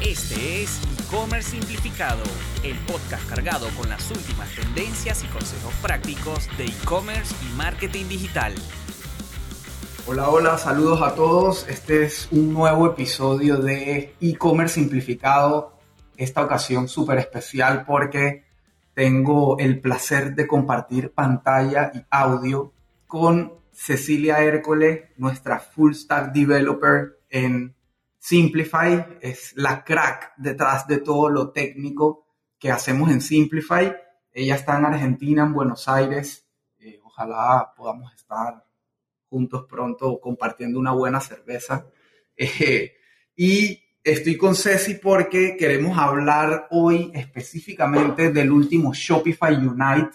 Este es E-Commerce Simplificado, el podcast cargado con las últimas tendencias y consejos prácticos de e-commerce y marketing digital. Hola, hola, saludos a todos. Este es un nuevo episodio de E-Commerce Simplificado. Esta ocasión súper especial porque tengo el placer de compartir pantalla y audio con Cecilia Hércules, nuestra full stack developer en Simplify. Es la crack detrás de todo lo técnico que hacemos en Simplify. Ella está en Argentina, en Buenos Aires. Eh, ojalá podamos estar juntos pronto compartiendo una buena cerveza. Eh, y estoy con Ceci porque queremos hablar hoy específicamente del último Shopify Unite.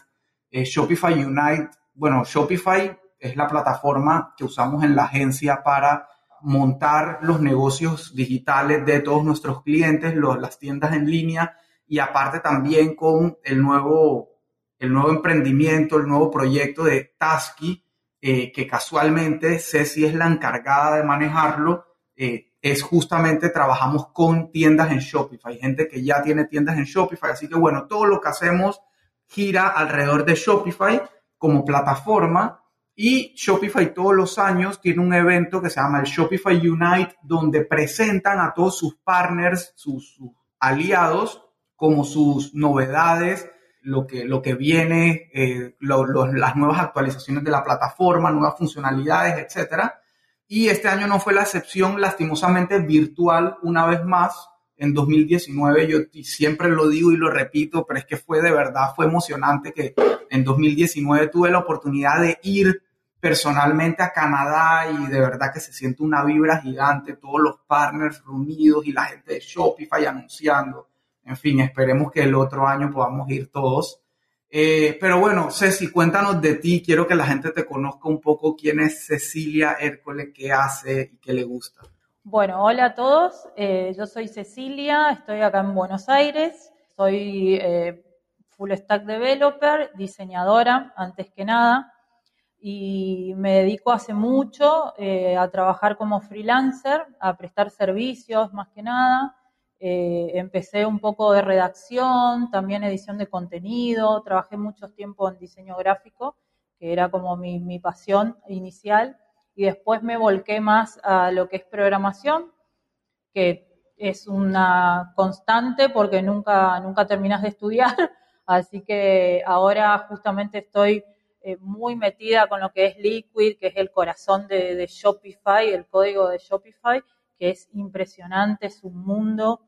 Eh, Shopify Unite, bueno, Shopify es la plataforma que usamos en la agencia para montar los negocios digitales de todos nuestros clientes, las tiendas en línea y aparte también con el nuevo, el nuevo emprendimiento, el nuevo proyecto de Tasky, eh, que casualmente Ceci es la encargada de manejarlo, eh, es justamente trabajamos con tiendas en Shopify, gente que ya tiene tiendas en Shopify, así que bueno, todo lo que hacemos gira alrededor de Shopify como plataforma y Shopify todos los años tiene un evento que se llama el Shopify Unite, donde presentan a todos sus partners, sus, sus aliados, como sus novedades, lo que, lo que viene, eh, las nuevas actualizaciones de la plataforma, nuevas funcionalidades, etcétera. Y este año no fue la excepción, lastimosamente virtual una vez más. En 2019, yo siempre lo digo y lo repito, pero es que fue de verdad, fue emocionante que en 2019 tuve la oportunidad de ir personalmente a Canadá y de verdad que se siente una vibra gigante, todos los partners reunidos y la gente de Shopify anunciando. En fin, esperemos que el otro año podamos ir todos. Eh, pero bueno, Ceci, cuéntanos de ti. Quiero que la gente te conozca un poco quién es Cecilia Hércules, qué hace y qué le gusta. Bueno, hola a todos. Eh, yo soy Cecilia, estoy acá en Buenos Aires. Soy eh, full stack developer, diseñadora, antes que nada. Y me dedico hace mucho a trabajar como freelancer, a prestar servicios más que nada. Eh, empecé un poco de redacción, también edición de contenido, trabajé mucho tiempo en diseño gráfico, que era como mi, mi, pasión inicial, y después me volqué más a lo que es programación, que es una constante porque nunca, nunca terminas de estudiar, así que ahora justamente estoy eh, muy metida con lo que es Liquid, que es el corazón de, Shopify, el código de Shopify, que es impresionante, es un mundo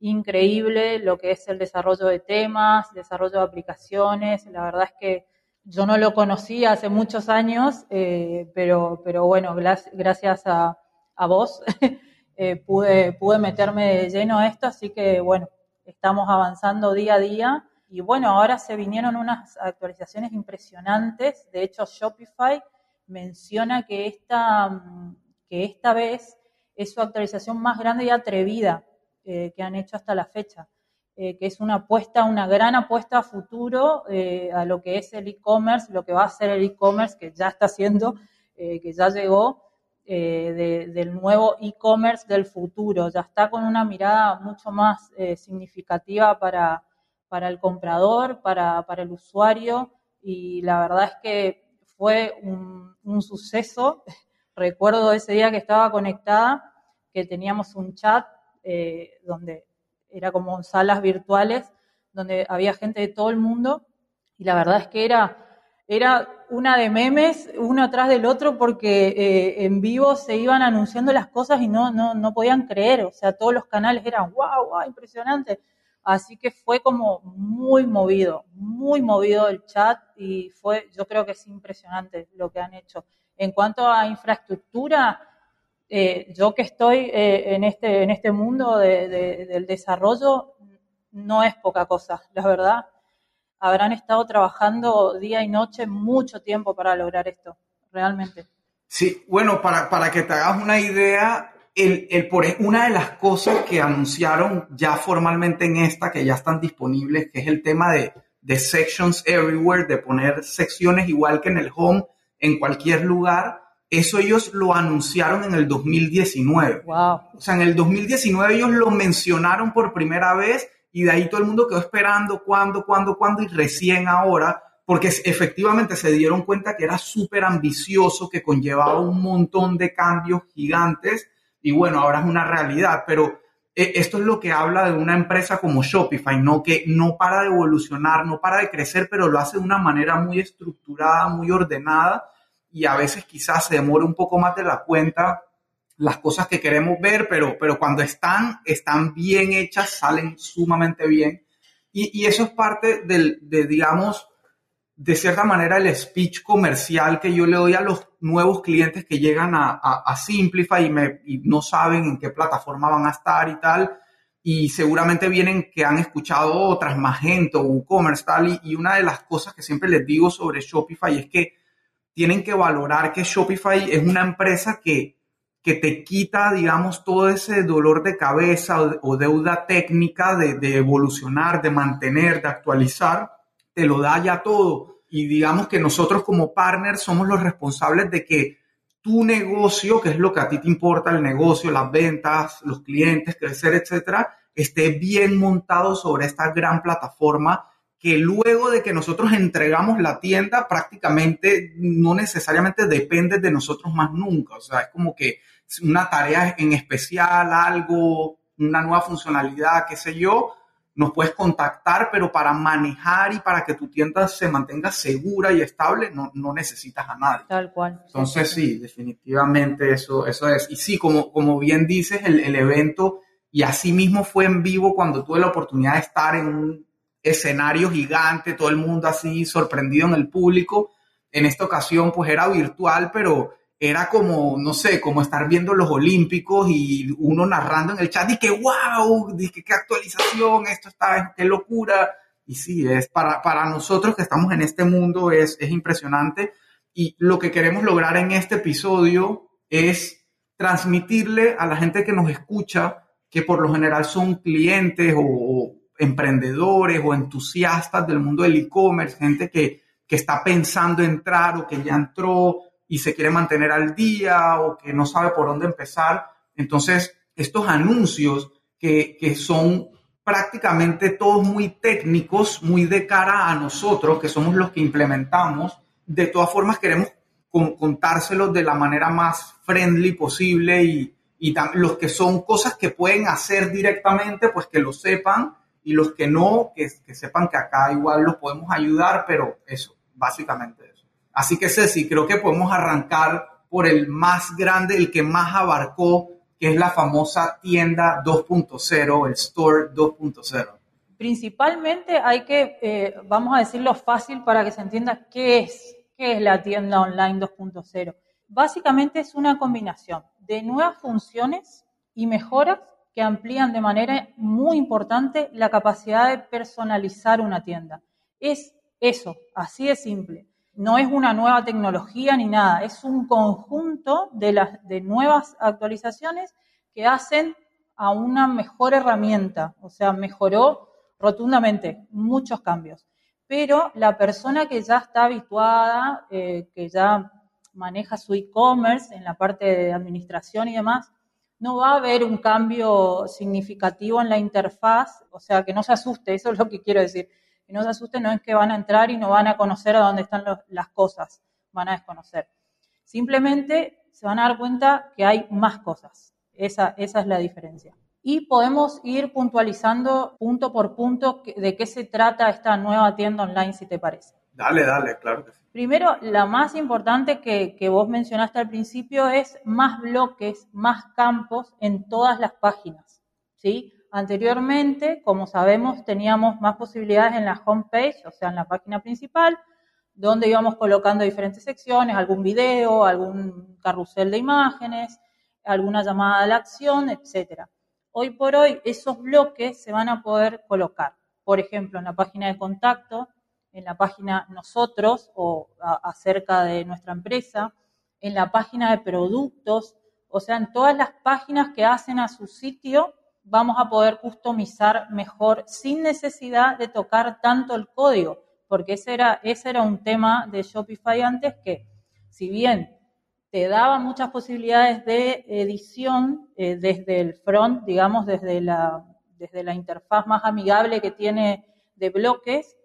increíble lo que es el desarrollo de temas, desarrollo de aplicaciones. La verdad es que yo no lo conocía hace muchos años, eh, pero, pero bueno, gracias a, vos eh, pude, pude meterme de lleno a esto, así que bueno, estamos avanzando día a día. Y bueno, ahora se vinieron unas actualizaciones impresionantes. De hecho, Shopify menciona que esta, que esta vez es su actualización más grande y atrevida eh, que han hecho hasta la fecha, eh, que es una apuesta, una gran apuesta a futuro eh, a lo que es el e-commerce, lo que va a ser el e-commerce, que ya está haciendo, que ya llegó, del nuevo e-commerce del futuro, ya está con una mirada mucho más significativa para, para el comprador, para, para, el usuario, y la verdad es que fue un, un suceso. Recuerdo ese día que estaba conectada, que teníamos un chat eh, donde era como salas virtuales, donde había gente de todo el mundo, y la verdad es que era, era una de memes, uno atrás del otro, porque eh, en vivo se iban anunciando las cosas y no, no, no podían creer, o sea, todos los canales eran, wow, wow, impresionante. Así que fue como muy movido, muy movido el chat y fue, yo creo que es impresionante lo que han hecho. En cuanto a infraestructura, eh, yo que estoy eh, en, este, en este mundo del desarrollo, no es poca cosa, la verdad. Habrán estado trabajando día y noche mucho tiempo para lograr esto, realmente. Sí, bueno, para, para que te hagas una idea, el, el, por, una de las cosas que anunciaron ya formalmente en esta, que ya están disponibles, que es el tema de, de sections everywhere, de poner secciones igual que en el home, en cualquier lugar, eso ellos lo anunciaron en el 2019. Wow. O sea, en el 2019 ellos lo mencionaron por primera vez y de ahí todo el mundo quedó esperando cuándo, cuándo, cuándo y recién ahora, porque efectivamente se dieron cuenta que era súper ambicioso, que conllevaba un montón de cambios gigantes y bueno, ahora es una realidad, pero eh, esto es lo que habla de una empresa como Shopify, ¿no? Que no para de evolucionar, no para de crecer, pero lo hace de una manera muy estructurada, muy ordenada y a veces quizás se demora un poco más de la cuenta las cosas que queremos ver, pero, pero cuando están, están bien hechas, salen sumamente bien. Y, y eso es parte del, de, digamos, de cierta manera el speech comercial que yo le doy a los nuevos clientes que llegan a, a, Simplify y, me, y no saben en qué plataforma van a estar y tal. Y seguramente vienen que han escuchado otras, Magento, WooCommerce, tal. Y, una de las cosas que siempre les digo sobre Shopify es que tienen que valorar que Shopify es una empresa que, que te quita, digamos, todo ese dolor de cabeza o, deuda técnica de, de, evolucionar, de mantener, de actualizar, te lo da ya todo. Y digamos que nosotros como partners somos los responsables de que tu negocio, que es lo que a ti te importa, el negocio, las ventas, los clientes, crecer, etcétera, esté bien montado sobre esta gran plataforma que luego de que nosotros entregamos la tienda, prácticamente no necesariamente depende de nosotros más nunca. O sea, es como que una tarea en especial, algo, una nueva funcionalidad, qué sé yo, nos puedes contactar, pero para manejar y para que tu tienda se mantenga segura y estable, no, no necesitas a nadie. Tal cual. Entonces, sí, definitivamente eso, eso es. Y sí, como, como bien dices, el, el evento, y así mismo fue en vivo cuando tuve la oportunidad de estar en un escenario gigante, todo el mundo así sorprendido en el público. En esta ocasión pues era virtual, pero era como, no sé, como estar viendo los Olímpicos y uno narrando en el chat y que wow, dije qué actualización, esto está, qué locura. Y sí, es para, para nosotros que estamos en este mundo es, es impresionante. Y lo que queremos lograr en este episodio es transmitirle a la gente que nos escucha, que por lo general son clientes o, emprendedores o entusiastas del mundo del e-commerce, gente que, que está pensando entrar o que ya entró y se quiere mantener al día o que no sabe por dónde empezar. Entonces, estos anuncios que, que son prácticamente todos muy técnicos, muy de cara a nosotros, que somos los que implementamos, de todas formas queremos contárselos de la manera más friendly posible y, y los que son cosas que pueden hacer directamente, pues que lo sepan y los que no, que, que, sepan que acá igual los podemos ayudar, pero eso, básicamente. Así que Ceci, creo que podemos arrancar por el más grande, el que más abarcó, que es la famosa tienda 2.0, el Store 2.0. Principalmente hay que, eh, vamos a decirlo fácil para que se entienda qué es, qué es la tienda online 2.0. Básicamente es una combinación de nuevas funciones y mejoras que amplían de manera muy importante la capacidad de personalizar una tienda. Es eso, así de simple. No es una nueva tecnología ni nada, es un conjunto de, las, nuevas actualizaciones que hacen a una mejor herramienta, o sea, mejoró rotundamente muchos cambios. Pero la persona que ya está habituada, eh, que ya maneja su e-commerce en la parte de administración y demás, no va a haber un cambio significativo en la interfaz, o sea, que no se asuste, eso es lo que quiero decir. Que no se asuste no es que van a entrar y no van a conocer a dónde están las cosas, van a desconocer. Simplemente se van a dar cuenta que hay más cosas. Esa, esa es la diferencia. Y podemos ir puntualizando punto por punto de qué se trata esta nueva tienda online, si te parece. Dale, dale, claro que sí. Primero, la más importante que, que, vos mencionaste al principio es más bloques, más campos en todas las páginas. ¿sí? Anteriormente, como sabemos, teníamos más posibilidades en la homepage, o sea, en la página principal, donde íbamos colocando diferentes secciones, algún video, algún carrusel de imágenes, alguna llamada a la acción, etc. Hoy por hoy, esos bloques se van a poder colocar, por ejemplo, en la página de contacto, en la página nosotros o acerca de nuestra empresa, en la página de productos, o sea, en todas las páginas que hacen a su sitio, vamos a poder customizar mejor sin necesidad de tocar tanto el código, porque ese era, ese era un tema de Shopify antes que, si bien te daba muchas posibilidades de edición eh, desde el front, digamos, desde la, desde la interfaz más amigable que tiene de bloques,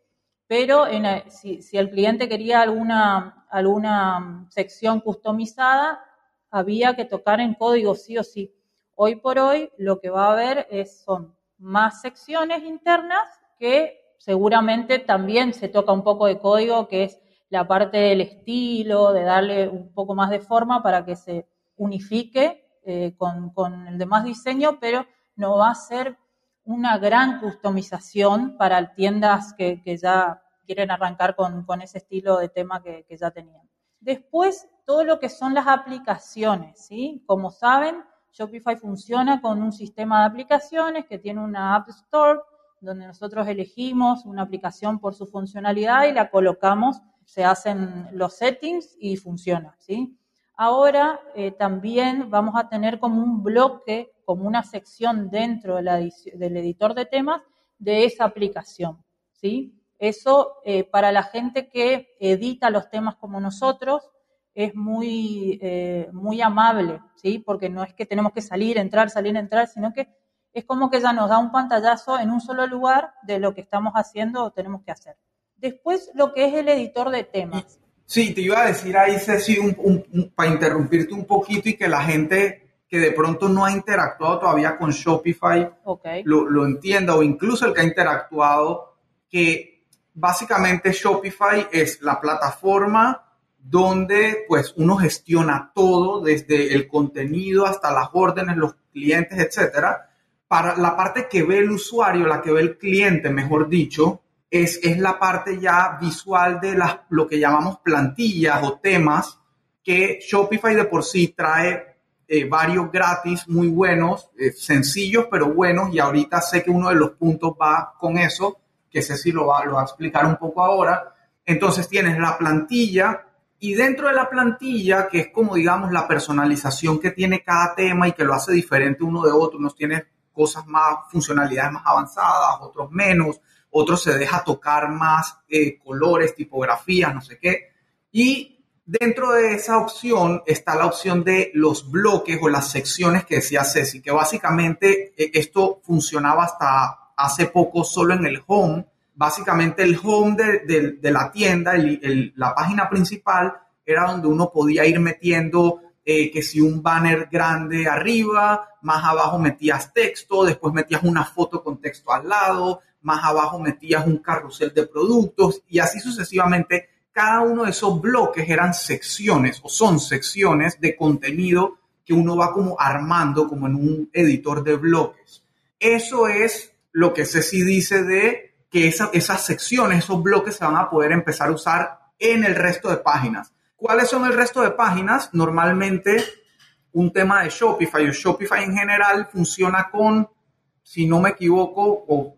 pero si, si, el cliente quería alguna, alguna sección customizada, había que tocar en código sí o sí. Hoy por hoy lo que va a haber es, son más secciones internas que seguramente también se toca un poco de código, que es la parte del estilo, de darle un poco más de forma para que se unifique eh, con, el demás diseño, pero no va a ser una gran customización para tiendas que, ya quieren arrancar con, ese estilo de tema que, ya tenían. Después, todo lo que son las aplicaciones, ¿sí? Como saben, Shopify funciona con un sistema de aplicaciones que tiene una App Store, donde nosotros elegimos una aplicación por su funcionalidad y la colocamos se hacen los settings y funciona, ¿sí? Ahora eh, también vamos a tener como un bloque, como una sección dentro del editor de temas de esa aplicación, ¿sí? Eso eh, para la gente que edita los temas como nosotros es muy, eh, muy amable, ¿sí? Porque no es que tenemos que salir, entrar, salir, entrar, sino que es como que ya nos da un pantallazo en un solo lugar de lo que estamos haciendo o tenemos que hacer. Después, lo que es el editor de temas. Sí, te iba a decir ahí, Ceci, para interrumpirte un poquito y que la gente que de pronto no ha interactuado todavía con Shopify lo, lo entienda, o incluso el que ha interactuado, que básicamente Shopify es la plataforma donde pues uno gestiona todo, desde el contenido hasta las órdenes, los clientes, etcétera. Para la parte que ve el usuario, la que ve el cliente, mejor dicho, es, la parte ya visual de las, lo que llamamos plantillas o temas que Shopify de por sí trae eh, varios gratis muy buenos, eh, sencillos pero buenos y ahorita sé que uno de los puntos va con eso, que sé si lo va, lo va a explicar un poco ahora. Entonces tienes la plantilla y dentro de la plantilla, que es como digamos la personalización que tiene cada tema y que lo hace diferente uno de otro, unos tiene cosas más, funcionalidades más avanzadas, otros menos, otro se deja tocar más eh, colores, tipografías, no sé qué. Y dentro de esa opción está la opción de los bloques o las secciones que decía Ceci, que básicamente eh, esto funcionaba hasta hace poco solo en el home. Básicamente el home de, la tienda, la página principal, era donde uno podía ir metiendo eh, que si un banner grande arriba, más abajo metías texto, después metías una foto con texto al lado, más abajo metías un carrusel de productos y así sucesivamente. Cada uno de esos bloques eran secciones o son secciones de contenido que uno va como armando como en un editor de bloques. Eso es lo que Ceci dice de que esas secciones, esos bloques se van a poder empezar a usar en el resto de páginas. ¿Cuáles son el resto de páginas? Normalmente un tema de Shopify o Shopify en general funciona con, si no me equivoco, o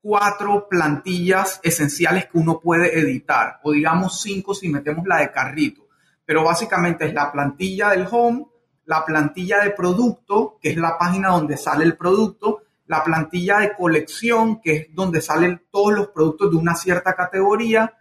cuatro plantillas esenciales que uno puede editar, o digamos cinco si metemos la de carrito. Pero básicamente es la plantilla del home, la plantilla de producto, que es la página donde sale el producto, la plantilla de colección, que es donde salen todos los productos de una cierta categoría,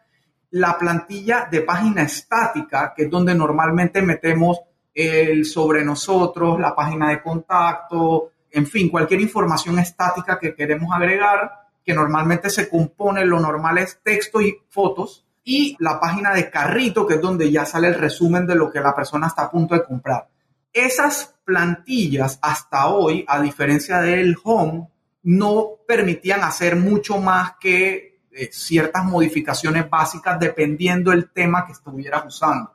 la plantilla de página estática, que es donde normalmente metemos el sobre nosotros, la página de contacto, en fin, cualquier información estática que queremos agregar que normalmente se compone, lo normal es texto y fotos, y la página de carrito, que es donde ya sale el resumen de lo que la persona está a punto de comprar. Esas plantillas hasta hoy, a diferencia del home, no permitían hacer mucho más que eh, ciertas modificaciones básicas dependiendo del tema que estuvieras usando.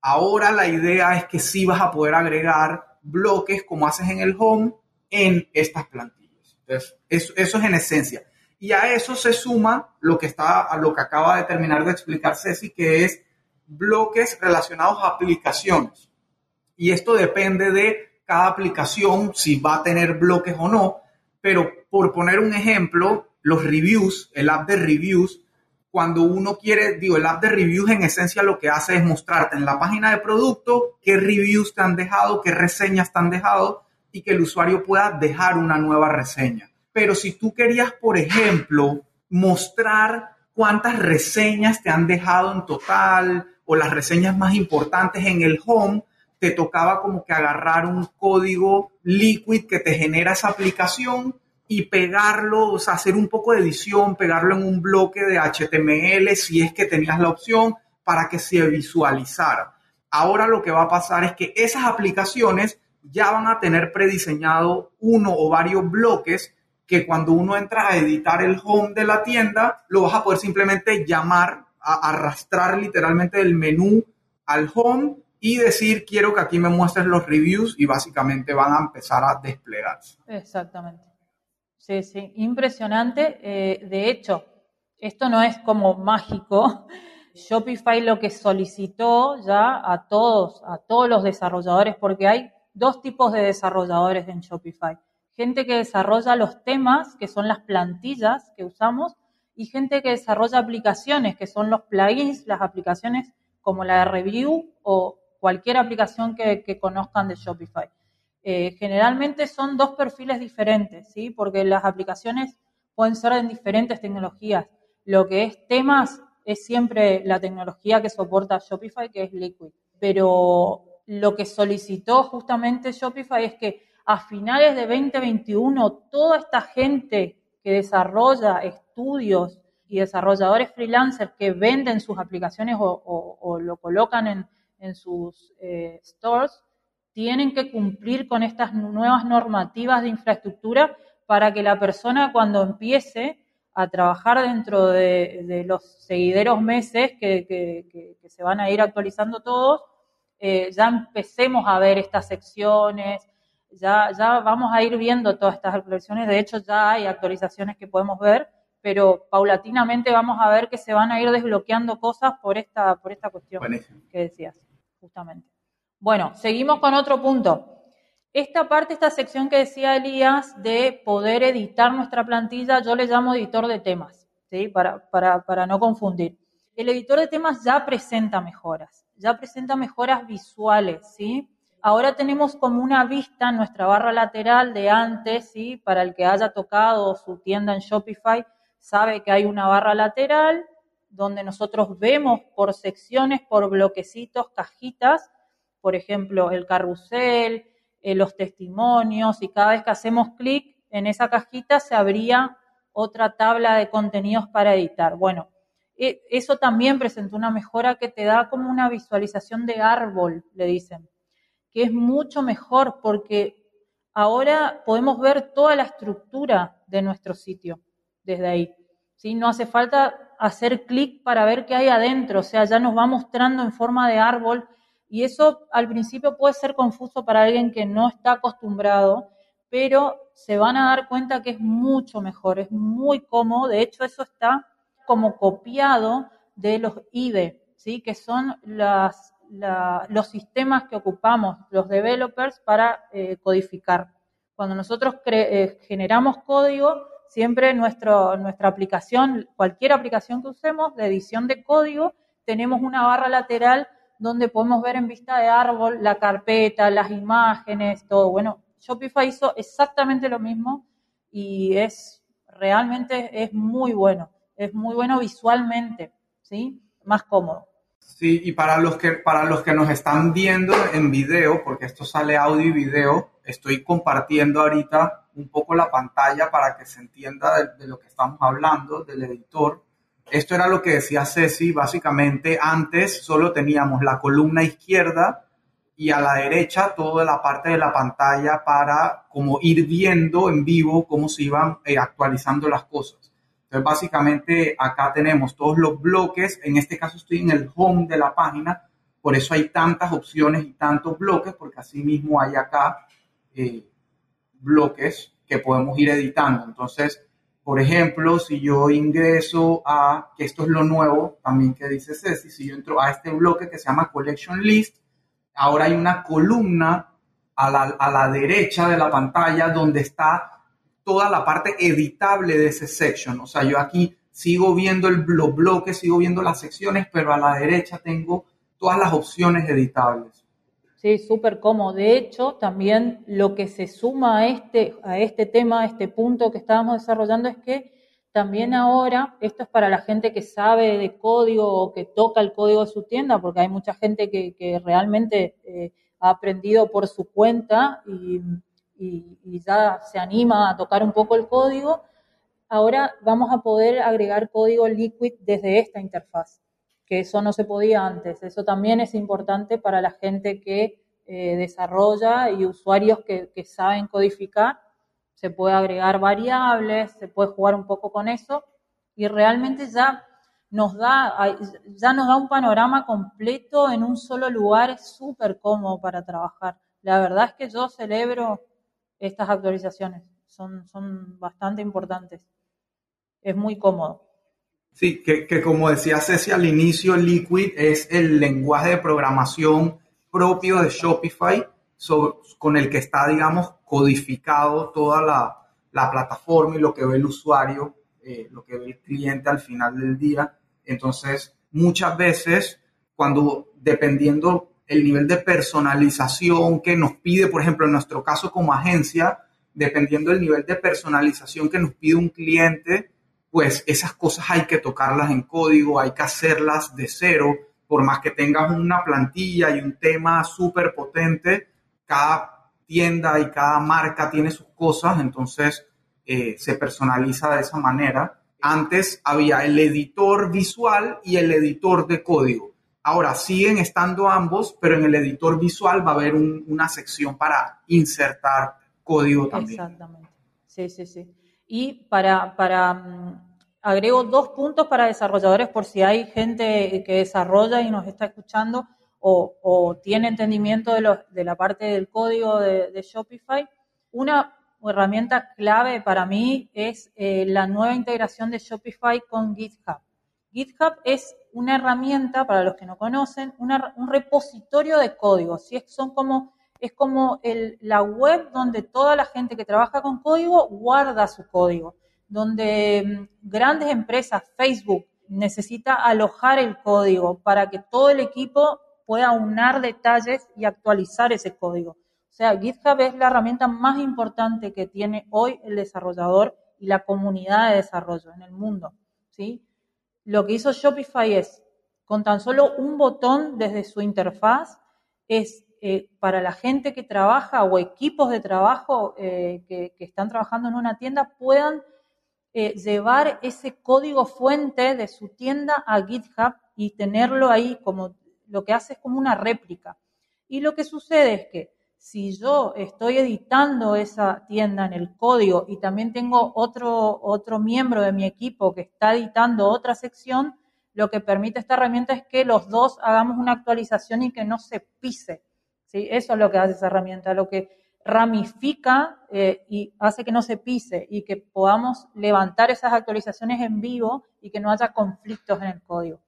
Ahora la idea es que sí vas a poder agregar bloques como haces en el home en estas plantillas. Eso, es en esencia. Y a eso se suma lo que, lo que acaba de terminar de explicar Ceci, que es bloques relacionados a aplicaciones. Y esto depende de cada aplicación, si va a tener bloques o no. Pero por poner un ejemplo, los reviews, el app de reviews, cuando uno quiere, digo, el app de reviews en esencia lo que hace es mostrarte en la página de producto qué reviews te han dejado, qué reseñas te han dejado y que el usuario pueda dejar una nueva reseña. Pero si tú querías, por ejemplo, mostrar cuántas reseñas te han dejado en total o las reseñas más importantes en el home, te tocaba como que agarrar un código liquid que te genera esa aplicación y pegarlo, o hacer un poco de edición, pegarlo en un bloque de HTML si es que tenías la opción para que se visualizara. Ahora lo que va a pasar es que esas aplicaciones ya van a tener prediseñado uno o varios bloques que cuando uno entra a editar el home de la tienda, lo vas a poder simplemente llamar, a arrastrar literalmente el menú al home y decir quiero que aquí me muestres los reviews y básicamente van a empezar a desplegarse. Exactamente. Sí, sí, impresionante. Eh, de hecho, esto no es como mágico. Shopify lo que solicitó ya a todos, a todos los desarrolladores, porque hay dos tipos de desarrolladores en Shopify. Gente que desarrolla los temas, que son las plantillas que usamos, y gente que desarrolla aplicaciones, que son los plugins, las aplicaciones como la de Review o cualquier aplicación que, conozcan de Shopify. Eh, generalmente son dos perfiles diferentes, ¿sí? Porque las aplicaciones pueden ser en diferentes tecnologías. Lo que es temas es siempre la tecnología que soporta Shopify, que es Liquid. Pero lo que solicitó justamente Shopify es que a finales de 2021 toda esta gente que desarrolla estudios y desarrolladores freelancers que venden sus aplicaciones o, lo colocan en, sus eh, stores, tienen que cumplir con estas nuevas normativas de infraestructura para que la persona cuando empiece a trabajar dentro de, los seguideros meses que, se van a ir actualizando todos, eh, ya empecemos a ver estas secciones, ya, ya vamos a ir viendo todas estas actualizaciones, de hecho ya hay actualizaciones que podemos ver, pero paulatinamente vamos a ver que se van a ir desbloqueando cosas por esta, por esta cuestión que decías, justamente. Bueno, seguimos con otro punto. Esta parte, esta sección que decía Elías de poder editar nuestra plantilla, yo le llamo editor de temas, ¿sí? para, para, para no confundir. El editor de temas ya presenta mejoras, ya presenta mejoras visuales, ¿sí? Ahora tenemos como una vista en nuestra barra lateral de antes, ¿sí? Para el que haya tocado su tienda en Shopify, sabe que hay una barra lateral donde nosotros vemos por secciones, por bloquecitos, cajitas, por ejemplo, el carrusel, eh, los testimonios, y cada vez que hacemos clic en esa cajita se abría otra tabla de contenidos para editar. Bueno, e, eso también presentó una mejora que te da como una visualización de árbol, le dicen, que es mucho mejor porque ahora podemos ver toda la estructura de nuestro sitio desde ahí. ¿sí? No hace falta hacer clic para ver qué hay adentro, o sea, ya nos va mostrando en forma de árbol y eso al principio puede ser confuso para alguien que no está acostumbrado, pero se van a dar cuenta que es mucho mejor, es muy cómodo, de hecho eso está como copiado de los IDE, ¿sí? que son las, los sistemas que ocupamos los developers para eh, codificar. Cuando nosotros eh, generamos código, siempre nuestro, nuestra aplicación, cualquier aplicación que usemos de edición de código, tenemos una barra lateral donde podemos ver en vista de árbol la carpeta, las imágenes, todo. Bueno, Shopify hizo exactamente lo mismo y es realmente es muy bueno, es muy bueno visualmente, ¿sí? Más cómodo. Sí, y para los que para los que nos están viendo en video, porque esto sale audio y video, estoy compartiendo ahorita un poco la pantalla para que se entienda de, lo que estamos hablando, del editor. Esto era lo que decía Ceci, básicamente antes solo teníamos la columna izquierda y a la derecha toda la parte de la pantalla para como ir viendo en vivo cómo se iban eh, actualizando las cosas. Entonces básicamente acá tenemos todos los bloques, en este caso estoy en el home de la página, por eso hay tantas opciones y tantos bloques, porque así mismo hay acá eh, bloques que podemos ir editando. Entonces, por ejemplo, si yo ingreso a, que esto es lo nuevo también que dice Ceci, si yo entro a este bloque que se llama Collection List, ahora hay una columna a la, a la derecha de la pantalla donde está toda la parte editable de ese section. O sea, yo aquí sigo viendo el, los bloques, sigo viendo las secciones, pero a la derecha tengo todas las opciones editables. Sí, súper cómodo. De hecho, también lo que se suma a este, a este tema, a este punto que estábamos desarrollando, es que también ahora, esto es para la gente que sabe de código o que toca el código de su tienda, porque hay mucha gente que, realmente eh, ha aprendido por su cuenta y, y ya se anima a tocar un poco el código, ahora vamos a poder agregar código Liquid desde esta interfaz, que eso no se podía antes. Eso también es importante para la gente que eh, desarrolla y usuarios que, saben codificar. Se puede agregar variables, se puede jugar un poco con eso y realmente ya nos da, ya nos da un panorama completo en un solo lugar, es súper cómodo para trabajar. La verdad es que yo celebro estas actualizaciones, son, son bastante importantes. Es muy cómodo. Sí, que, como decía Ceci al inicio, Liquid es el lenguaje de programación propio de Shopify con el que está, digamos, codificado toda la, plataforma y lo que ve el usuario, eh, lo que ve el cliente al final del día. Entonces, muchas veces, cuando dependiendo el nivel de personalización que nos pide, por ejemplo, en nuestro caso como agencia, dependiendo del nivel de personalización que nos pide un cliente, pues esas cosas hay que tocarlas en código, hay que hacerlas de cero por más que tengas una plantilla y un tema súper potente, cada tienda y cada marca tiene sus cosas, entonces eh, se personaliza de esa manera. Antes había el editor visual y el editor de código. Ahora siguen estando ambos, pero en el editor visual va a haber una sección para insertar código también. Exactamente. Sí, sí, sí. Y para, para mm, agrego dos puntos para desarrolladores por si hay gente que desarrolla y nos está escuchando o, tiene entendimiento de, la parte del código de, Shopify. Una herramienta clave para mí es eh, la nueva integración de Shopify con GitHub. GitHub es una herramienta, para los que no conocen, un repositorio de código. ¿sí? Son como, es como la web donde toda la gente que trabaja con código guarda su código donde mm, grandes empresas, Facebook, necesita alojar el código para que todo el equipo pueda unar detalles y actualizar ese código. O sea, GitHub es la herramienta más importante que tiene hoy el desarrollador y la comunidad de desarrollo en el mundo. ¿sí? Lo que hizo Shopify es, con tan solo un botón desde su interfaz, es eh, para la gente que trabaja o equipos de trabajo eh, que, están trabajando en una tienda puedan eh, llevar ese código fuente de su tienda a GitHub y tenerlo ahí como lo que hace es como una réplica. Y lo que sucede es que si yo estoy editando esa tienda en el código y también tengo otro, otro miembro de mi equipo que está editando otra sección, lo que permite esta herramienta es que los dos hagamos una actualización y que no se pise. ¿Sí? Eso es lo que hace esa herramienta. Lo que ramifica eh, y hace que no se pise y que podamos levantar esas actualizaciones en vivo y que no haya conflictos en el código.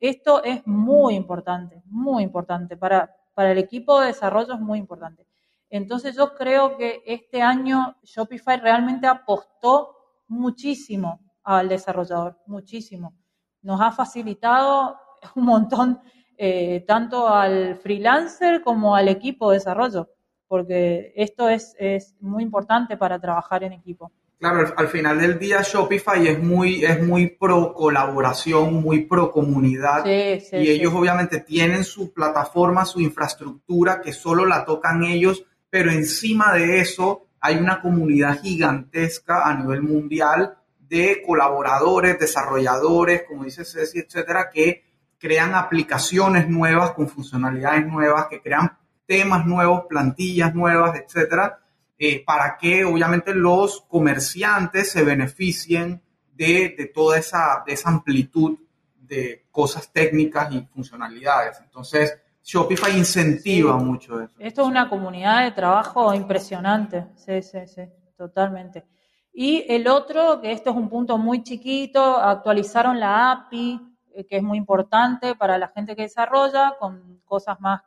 Esto es muy importante, muy importante. Para, para el equipo de desarrollo es muy importante. Entonces yo creo que este año Shopify realmente apostó muchísimo al desarrollador, muchísimo. Nos ha facilitado un montón eh, tanto al freelancer como al equipo de desarrollo porque esto es, muy importante para trabajar en equipo. Claro, al final del día Shopify es muy, es muy pro colaboración, muy pro comunidad. y ellos obviamente tienen su plataforma, su infraestructura que solo la tocan ellos, pero encima de eso hay una comunidad gigantesca a nivel mundial de colaboradores, desarrolladores, como dice Ceci, etcétera, que crean aplicaciones nuevas con funcionalidades nuevas, que crean temas nuevos, plantillas nuevas, etcétera, eh, para que obviamente los comerciantes se beneficien de, toda esa, esa amplitud de cosas técnicas y funcionalidades. Entonces, Shopify incentiva mucho eso. Esto es una comunidad de trabajo impresionante, sí, sí, sí, totalmente. Y el otro, que esto es un punto muy chiquito, actualizaron la API, que es muy importante para la gente que desarrolla, con cosas más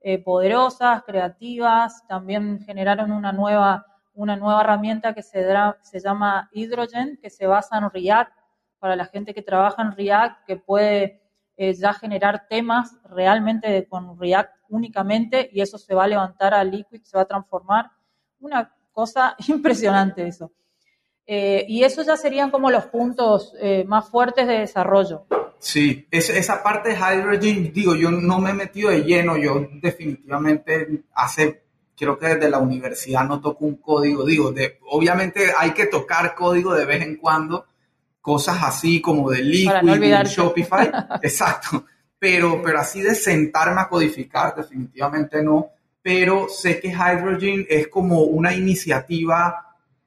eh, poderosas, creativas. También generaron una nueva, una nueva herramienta que se, se llama Hydrogen, que se basa en React, para la gente que trabaja en React, que puede eh, ya generar temas realmente con React únicamente y eso se va a levantar a Liquid, se va a transformar. Una cosa impresionante eso. Eh, y esos ya serían como los puntos eh, más fuertes de desarrollo. Sí, esa parte de Hydrogen, digo, yo no me he metido de lleno, yo definitivamente hace, creo que desde la universidad no toco un código, digo, de, obviamente hay que tocar código de vez en cuando, cosas así como de Liquid, Shopify, exacto, pero, pero así de sentarme a codificar, definitivamente no, pero sé que Hydrogen es como una iniciativa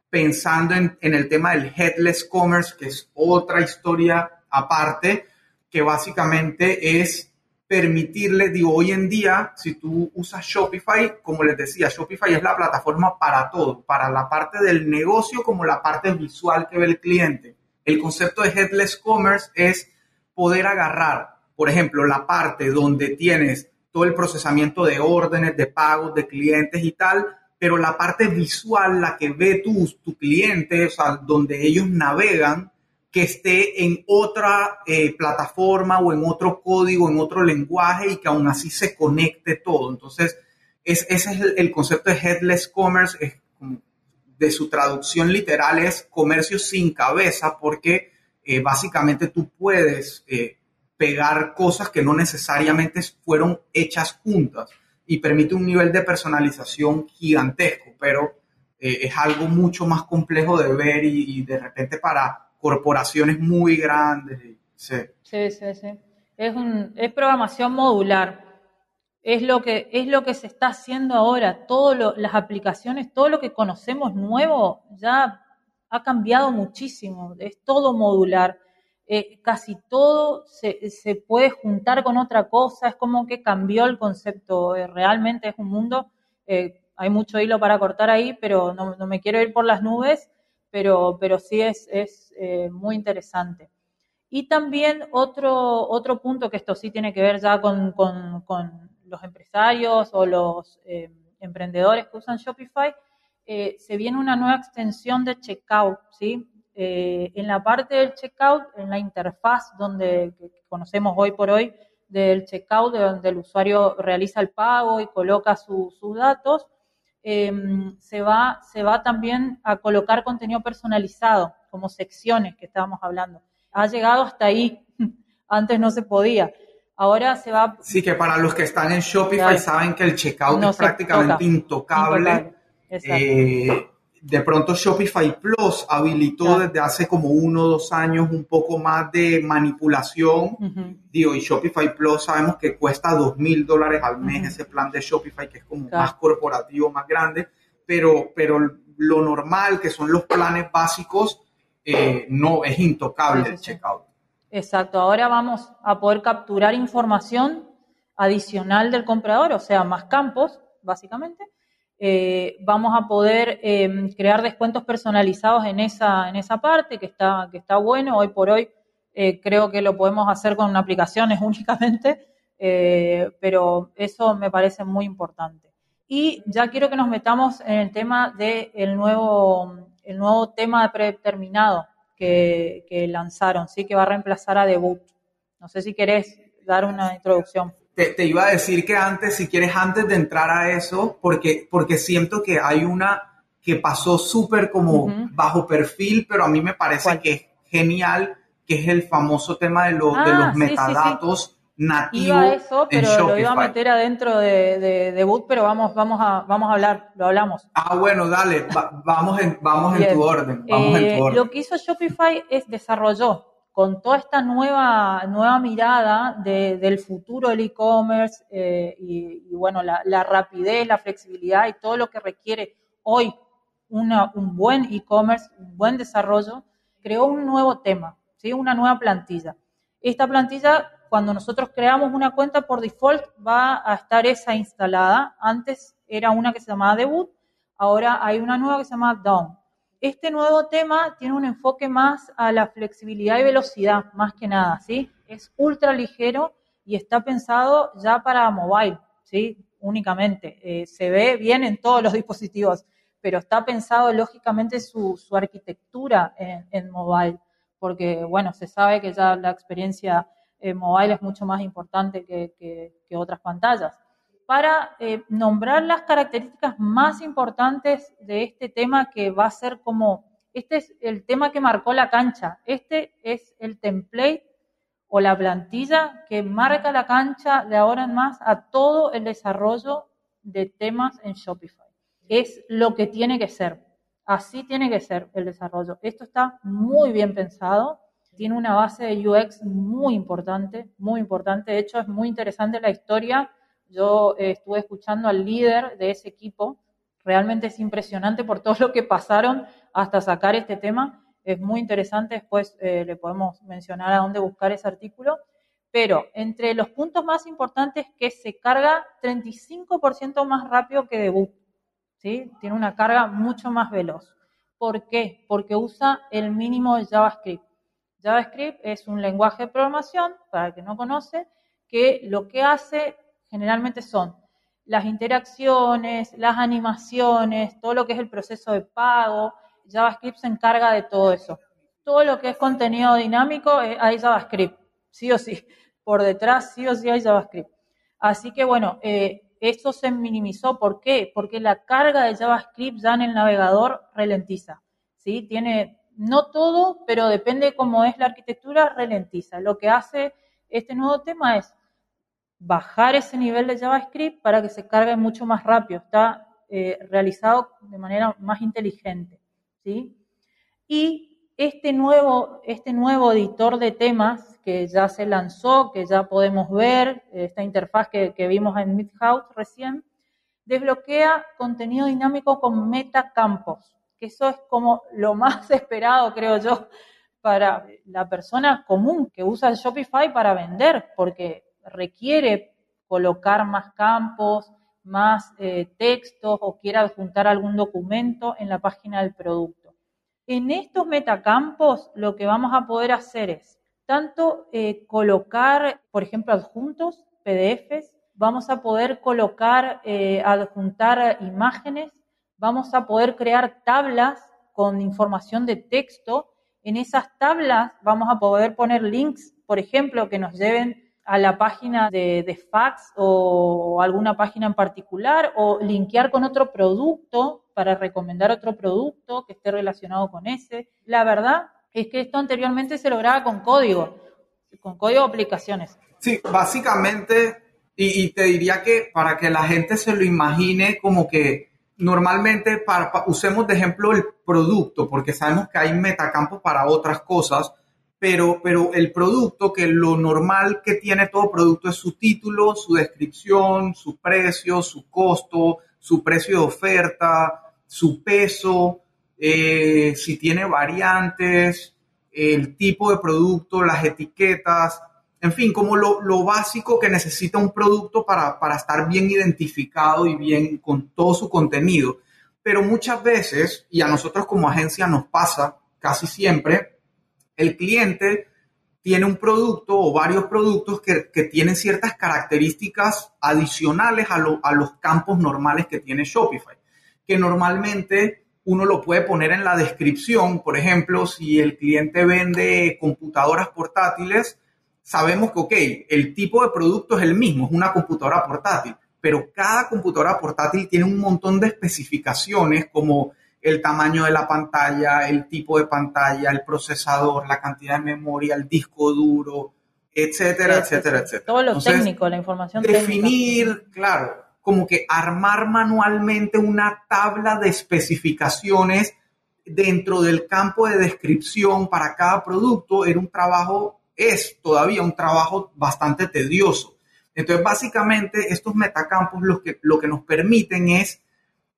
pensando en, el tema del headless commerce, que es otra historia aparte, que básicamente es permitirle, digo, hoy en día, si tú usas Shopify, como les decía, Shopify es la plataforma para todo, para la parte del negocio como la parte visual que ve el cliente. El concepto de Headless Commerce es poder agarrar, por ejemplo, la parte donde tienes todo el procesamiento de órdenes, de pagos, de clientes y tal, pero la parte visual, la que ve tu, tu cliente, o sea, donde ellos navegan, que esté en otra eh, plataforma o en otro código, en otro lenguaje y que aún así se conecte todo. Entonces, ese es el, concepto de headless commerce, es de su traducción literal es comercio sin cabeza, porque eh, básicamente tú puedes eh, pegar cosas que no necesariamente fueron hechas juntas y permite un nivel de personalización gigantesco, pero es algo mucho más complejo de ver y de repente para corporaciones muy grandes. Sí, sí, sí. sí. Es, un, es programación modular. Es lo, que, es lo que se está haciendo ahora. Todas las aplicaciones, todo lo que conocemos nuevo ya ha cambiado muchísimo. Es todo modular. Eh, casi todo se, se, puede juntar con otra cosa. Es como que cambió el concepto. Eh, realmente es un mundo. Eh, hay mucho hilo para cortar ahí, pero no, no me quiero ir por las nubes pero, pero sí es, es muy interesante. Y también otro, otro punto que esto sí tiene que ver ya con, con, con los empresarios o los emprendedores que usan Shopify, se viene una nueva extensión de checkout, ¿sí? En la parte del checkout, en la interfaz donde conocemos hoy por hoy del checkout, donde el usuario realiza el pago y coloca sus datos, Em, se, va, se va también a colocar contenido personalizado, como secciones que estábamos hablando. Ha llegado hasta ahí, antes no se podía. Ahora se va. Sí, que para los que están en Shopify saben que el checkout es prácticamente intocable. intocable de pronto Shopify Plus habilitó desde hace como uno o dos años un poco más de manipulación. Digo, y Shopify Plus sabemos que cuesta dos mil dólares al mes ese plan de Shopify, que es como más corporativo, más grande, pero, pero lo normal, que son los planes básicos, eh, no es intocable el checkout. Exacto, ahora vamos a poder capturar información adicional del comprador, o sea, más campos, básicamente, eh, vamos a poder em, crear descuentos personalizados en esa, en esa parte, que está, que está bueno. Hoy por hoy eh, creo que lo podemos hacer con aplicaciones únicamente, eh, pero eso me parece muy importante. Y ya quiero que nos metamos en el tema del nuevo, el nuevo tema predeterminado que, que lanzaron, ¿sí? que va a reemplazar a Debut. No sé si querés dar una introducción te, iba a decir que antes, si quieres, antes de entrar a eso, porque, porque siento que hay una que pasó súper como bajo perfil, pero a mí me parece que es genial, que es el famoso tema de, los de ah, los metadatos. nativos Iba a eso, pero lo iba a meter adentro de, de, de pero vamos, vamos, a, vamos a hablar, lo hablamos. Ah, bueno, dale, vamos, en, vamos en tu orden. Vamos en tu eh, orden. Lo que hizo Shopify es desarrolló con toda esta nueva, nueva mirada del futuro del e-commerce eh, y, bueno, la, rapidez, la flexibilidad y todo lo que requiere hoy un buen e-commerce, un buen desarrollo, creó un nuevo tema, ¿sí? una nueva plantilla. Esta plantilla, cuando nosotros creamos una cuenta por default, va a estar esa instalada. Antes era una que se llamaba Debut, ahora hay una nueva que se llama Down este nuevo tema tiene un enfoque más a la flexibilidad y velocidad, más que nada, ¿sí? Es ultra ligero y está pensado ya para mobile, ¿sí? Únicamente. Eh, se ve bien en todos los dispositivos, pero está pensado lógicamente su, arquitectura en, mobile, porque, bueno, se sabe que ya la experiencia en mobile es mucho más importante que otras pantallas para eh, nombrar las características más importantes de este tema que va a ser como este es el tema que marcó la cancha, este es el template o la plantilla que marca la cancha de ahora en más a todo el desarrollo de temas en Shopify. Es lo que tiene que ser. Así tiene que ser el desarrollo. Esto está muy bien pensado, tiene una base de UX muy importante, muy importante. De hecho, es muy interesante la historia. Yo eh, estuve escuchando al líder de ese equipo. Realmente es impresionante por todo lo que pasaron hasta sacar este tema es muy interesante, después eh, le podemos mencionar a dónde buscar ese artículo, pero entre los puntos más importantes que se carga 35% más rápido que debut, ¿sí? Tiene una carga mucho más veloz. ¿Por qué? Porque usa el mínimo de JavaScript. JavaScript es un lenguaje de programación, para el que no conoce, que lo que hace generalmente son las interacciones, las animaciones, todo lo que es el proceso de pago, JavaScript se encarga de todo eso. Todo lo que es contenido dinámico, eh, hay JavaScript, sí o sí. Por detrás, sí o sí hay JavaScript. Así que bueno, eh, eso se minimizó. ¿Por qué? Porque la carga de JavaScript ya en el navegador ralentiza. ¿sí? Tiene, no todo, pero depende cómo es la arquitectura, ralentiza. Lo que hace este nuevo tema es bajar ese nivel de JavaScript para que se cargue mucho más rápido. Está eh, realizado de manera más inteligente. ¿sí? Y este nuevo, este nuevo editor de temas que ya se lanzó, que ya podemos ver, esta interfaz que, vimos en Midhouse recién, desbloquea contenido dinámico con metacampos, que eso es como lo más esperado, creo yo, para la persona común que usa Shopify para vender, porque requiere colocar más campos, más eh, textos o quiera adjuntar algún documento en la página del producto. En estos metacampos lo que vamos a poder hacer es tanto eh, colocar, por ejemplo, adjuntos, PDFs, vamos a poder colocar, eh, adjuntar imágenes, vamos a poder crear tablas con información de texto. En esas tablas vamos a poder poner links, por ejemplo, que nos lleven a la página de, fax o alguna página en particular o linkear con otro producto para recomendar otro producto que esté relacionado con ese. La verdad es que esto anteriormente se lograba con código, con código de aplicaciones. Sí, básicamente, y, te diría que para que la gente se lo imagine como que normalmente usemos de ejemplo el producto, porque sabemos que hay metacampos para otras cosas, pero, pero el producto, que lo normal que tiene todo producto es su título, su descripción, su precio, su costo, su precio de oferta, su peso, eh, si tiene variantes, el tipo de producto, las etiquetas, en fin, como lo, lo básico que necesita un producto para, para estar bien identificado y bien con todo su contenido. Pero muchas veces, y a nosotros como agencia nos pasa casi siempre, el cliente tiene un producto o varios productos que, tienen ciertas características adicionales a, a, los campos normales que tiene Shopify, que normalmente uno lo puede poner en la descripción. Por ejemplo, si el cliente vende computadoras portátiles, sabemos que, ok, el tipo de producto es el mismo, es una computadora portátil, pero cada computadora portátil tiene un montón de especificaciones como el tamaño de la pantalla, el tipo de pantalla, el procesador, la cantidad de memoria, el disco duro, etcétera, etcétera, etcétera. Todo lo técnico, la información definir, claro, como que armar manualmente una tabla de especificaciones dentro del campo de descripción para cada producto era un trabajo, es todavía un trabajo bastante tedioso. Entonces, básicamente, estos metacampos lo que, lo que nos permiten es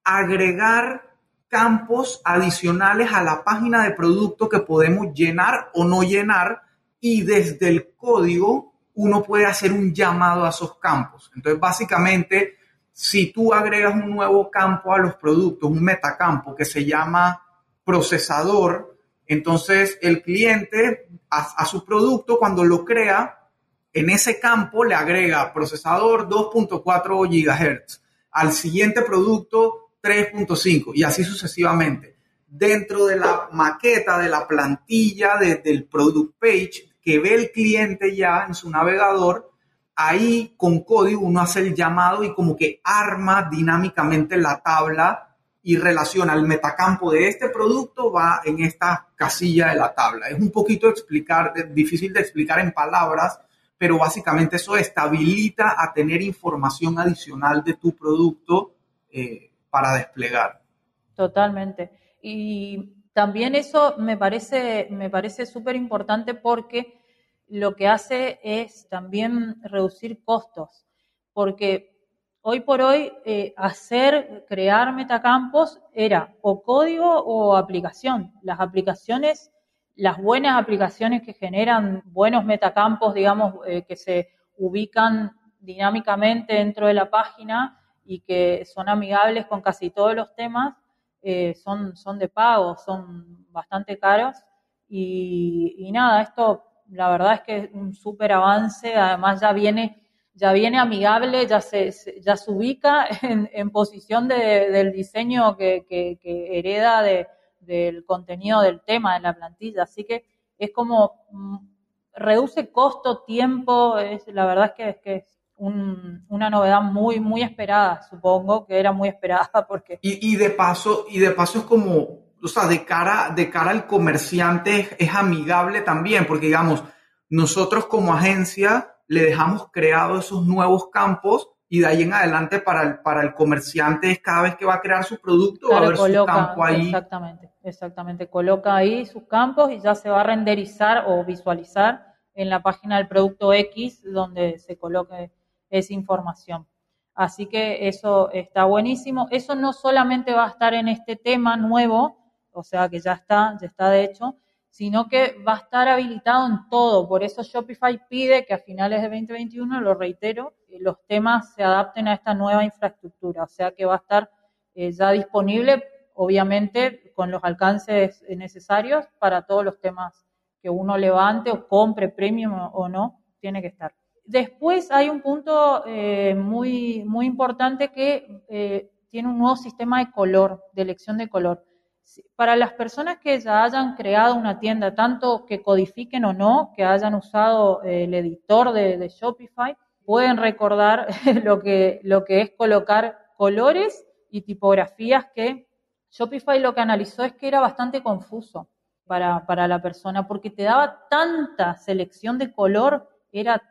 agregar campos adicionales a la página de producto que podemos llenar o no llenar y desde el código uno puede hacer un llamado a esos campos. Entonces, básicamente, si tú agregas un nuevo campo a los productos, un metacampo que se llama procesador, entonces el cliente a, su producto cuando lo crea, en ese campo le agrega procesador 2.4 GHz. Al siguiente producto 3.5 y así sucesivamente. Dentro de la maqueta, de la plantilla, del product page que ve el cliente ya en su navegador, ahí con código uno hace el llamado y como que arma dinámicamente la tabla y relaciona el metacampo de este producto va en esta casilla de la tabla. Es un poquito explicar, difícil de explicar en palabras, pero básicamente eso estabilita a tener información adicional de tu producto eh, para desplegar. Totalmente. Y también eso me parece me parece súper importante porque lo que hace es también reducir costos, porque hoy por hoy eh, hacer, crear metacampos era o código o aplicación. Las aplicaciones, las buenas aplicaciones que generan buenos metacampos, digamos, eh, que se ubican dinámicamente dentro de la página y que son amigables con casi todos los temas, eh, son, son de pago, son bastante caros. Y, nada, esto la verdad es que es un súper avance, además ya viene ya viene amigable, ya se, ya se ubica en, posición del diseño que, hereda del contenido del tema de la plantilla. Así que es como mm, reduce costo, tiempo, es, la verdad es que es, que es una novedad muy, muy esperada, supongo que era muy esperada porque... Y, de paso, y de paso es como, o sea, de cara, de cara al comerciante es amigable también, porque digamos, nosotros como agencia le dejamos creados esos nuevos campos y de ahí en adelante para el, para el comerciante es cada vez que va a crear su producto va a ver su campo ahí. Exactamente, exactamente. Coloca ahí sus campos y ya se va a renderizar o visualizar en la página del producto X donde se coloque esa información. Así que eso está buenísimo. Eso no solamente va a estar en este tema nuevo, o sea que ya está, ya está de hecho, sino que va a estar habilitado en todo. Por eso Shopify pide que a finales de 2021, lo reitero, los temas se adapten a esta nueva infraestructura, o sea que va a estar eh, ya disponible, obviamente, con los alcances necesarios para todos los temas que uno levante o compre premium o no, tiene que estar. Después hay un punto eh, muy, muy importante que tiene un nuevo sistema de color, de elección de color. Para las personas que ya hayan creado una tienda, tanto que codifiquen o no, que hayan usado eh, el editor de, Shopify, pueden recordar lo que, lo que es colocar colores y tipografías que Shopify lo que analizó es que era bastante confuso para, para la persona, porque te daba tanta selección de color, era,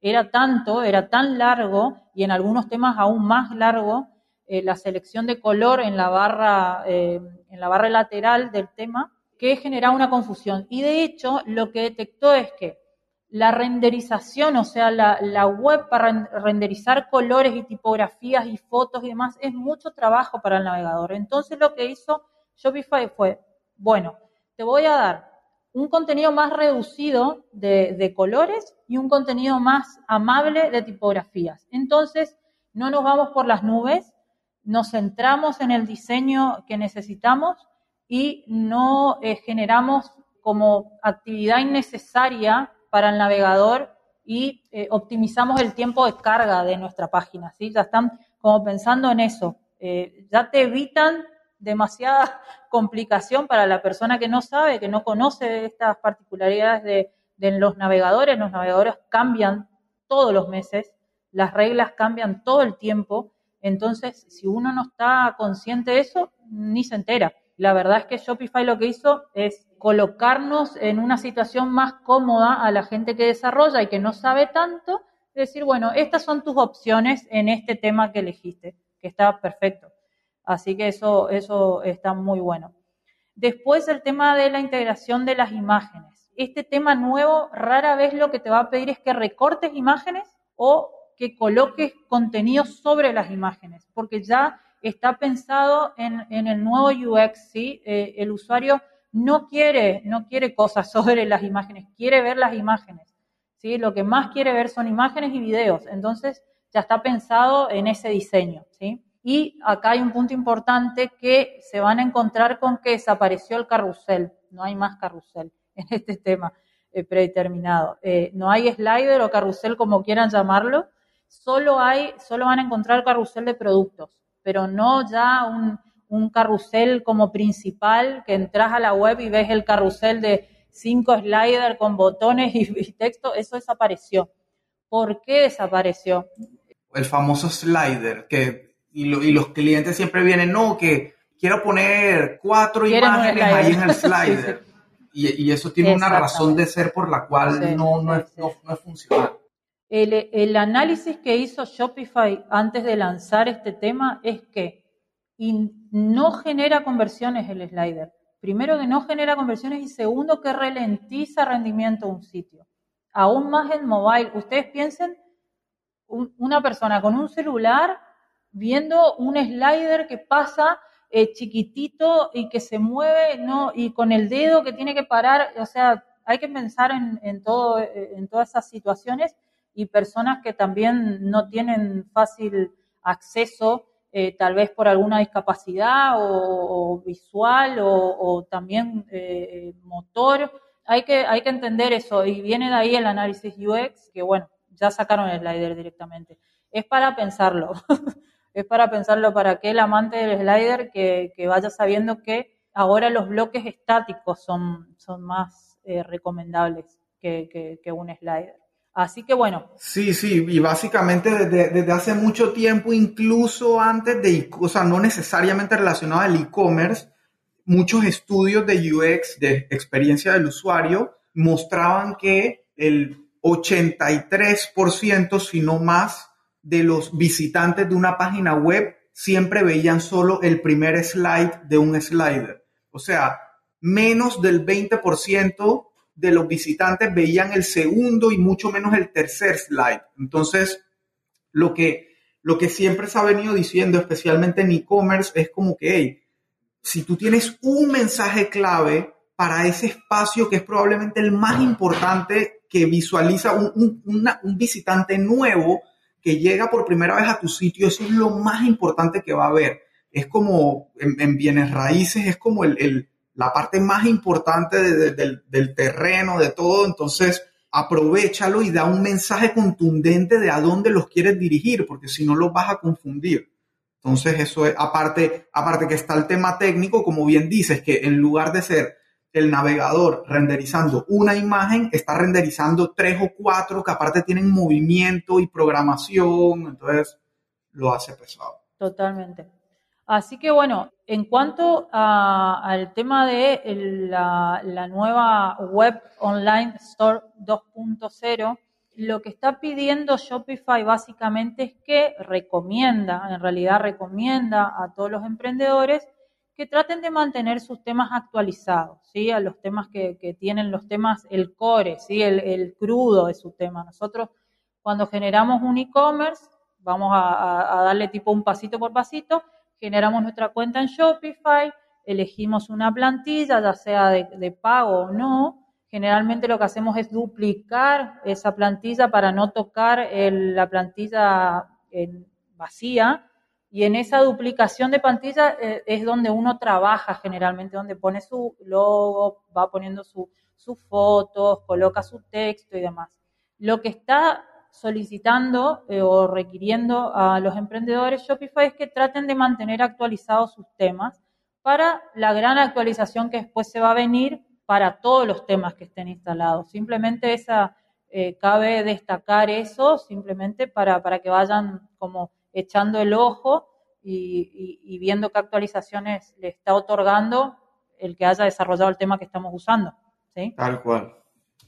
era tanto, era tan largo y en algunos temas aún más largo, eh, la selección de color en la barra, eh, en la barra lateral del tema, que generaba una confusión. Y de hecho, lo que detectó es que la renderización, o sea, la, web para renderizar colores y tipografías y fotos y demás, es mucho trabajo para el navegador. Entonces lo que hizo Shopify fue, bueno, te voy a dar un contenido más reducido de, colores y un contenido más amable de tipografías. Entonces, no nos vamos por las nubes, nos centramos en el diseño que necesitamos y no eh, generamos como actividad innecesaria para el navegador y eh, optimizamos el tiempo de carga de nuestra página. ¿sí? Ya están como pensando en eso. Eh, ya te evitan demasiada complicación para la persona que no sabe, que no conoce estas particularidades de, los navegadores. Los navegadores cambian todos los meses, las reglas cambian todo el tiempo entonces, si uno no está consciente de eso, ni se entera. La verdad es que Shopify lo que hizo es colocarnos en una situación más cómoda a la gente que desarrolla y que no sabe tanto, decir, bueno, estas son tus opciones en este tema que elegiste, que está perfecto. Así que eso, eso está muy bueno. Después el tema de la integración de las imágenes. Este tema nuevo rara vez lo que te va a pedir es que recortes imágenes o que coloques contenido sobre las imágenes, porque ya está pensado en, el nuevo UX, ¿sí? Eh, el usuario no quiere, no quiere cosas sobre las imágenes, quiere ver las imágenes, ¿sí? Lo que más quiere ver son imágenes y videos, entonces ya está pensado en ese diseño, ¿sí? Y acá hay un punto importante que se van a encontrar con que desapareció el carrusel, no hay más carrusel en este tema eh, predeterminado. Eh, no hay slider o carrusel como quieran llamarlo, solo hay, solo van a encontrar carrusel de productos, pero no ya un, carrusel como principal que entras a la web y ves el carrusel de cinco sliders con botones y, texto, eso desapareció. ¿Por qué desapareció? El famoso slider, que y, los clientes siempre vienen, no, que quiero poner cuatro imágenes ahí en el slider. Y, eso tiene una razón de ser por la cual no, no, es, no, no es funcional. El, el, análisis que hizo Shopify antes de lanzar este tema es que no genera conversiones el slider. Primero que no genera conversiones y segundo que ralentiza rendimiento de un sitio. Aún más en mobile. Ustedes piensen una persona con un celular viendo un slider que pasa eh, chiquitito y que se mueve, ¿no? Y con el dedo que tiene que parar, o sea, hay que pensar en, todo, eh, en todas esas situaciones y personas que también no tienen fácil acceso, eh, tal vez por alguna discapacidad o, visual o, también motor. Hay que, hay que entender eso y viene de ahí el análisis UX, que bueno, ya sacaron el slider directamente. Es para pensarlo. es para pensarlo para que el amante del slider que, vaya sabiendo que ahora los bloques estáticos son, son más eh, recomendables que, un slider. Así que bueno. Sí, sí, y básicamente desde, hace mucho tiempo, incluso antes de, o no necesariamente relacionado al e-commerce, muchos estudios de UX, de experiencia del usuario, mostraban que el 83%, si no más, de los visitantes de una página web siempre veían solo el primer slide de un slider. O sea, menos del 20% de los visitantes veían el segundo y mucho menos el tercer slide. Entonces, lo que, lo que siempre se ha venido diciendo, especialmente en e-commerce, es como que, si tú tienes un mensaje clave para ese espacio que es probablemente el más importante que visualiza un, un visitante nuevo, que llega por primera vez a tu sitio, eso es lo más importante que va a haber. Es como en, bienes raíces, es como el, la parte más importante del, terreno, de todo. Entonces, aprovechalo y da un mensaje contundente de a dónde los quieres dirigir, porque si no los vas a confundir. Entonces, eso es, aparte, aparte que está el tema técnico, como bien dices, que en lugar de ser el navegador renderizando una imagen está renderizando tres o cuatro que aparte tienen movimiento y programación, entonces lo hace pesado. Totalmente. Así que bueno, en cuanto al tema de la, la nueva Web Online Store 2.0, lo que está pidiendo Shopify básicamente es que recomienda, en realidad recomienda a todos los emprendedores que traten de mantener sus temas actualizados, ¿sí? A los temas que, tienen los temas, el core, ¿sí? El, crudo de su tema. Nosotros, cuando generamos un e-commerce, vamos a, darle tipo un pasito por pasito, generamos nuestra cuenta en Shopify, elegimos una plantilla, ya sea de, pago o no. Generalmente lo que hacemos es duplicar esa plantilla para no tocar la plantilla en vacía y en esa duplicación de pantalla eh, es donde uno trabaja generalmente, donde pone su logo, va poniendo sus fotos, coloca su texto y demás. Lo que está solicitando eh, o requiriendo a los emprendedores Shopify es que traten de mantener actualizados sus temas para la gran actualización que después se va a venir para todos los temas que estén instalados. Simplemente esa, eh, cabe destacar eso, simplemente para, para que vayan como echando el ojo y, viendo qué actualizaciones le está otorgando el que haya desarrollado el tema que estamos usando. ¿sí? Tal cual,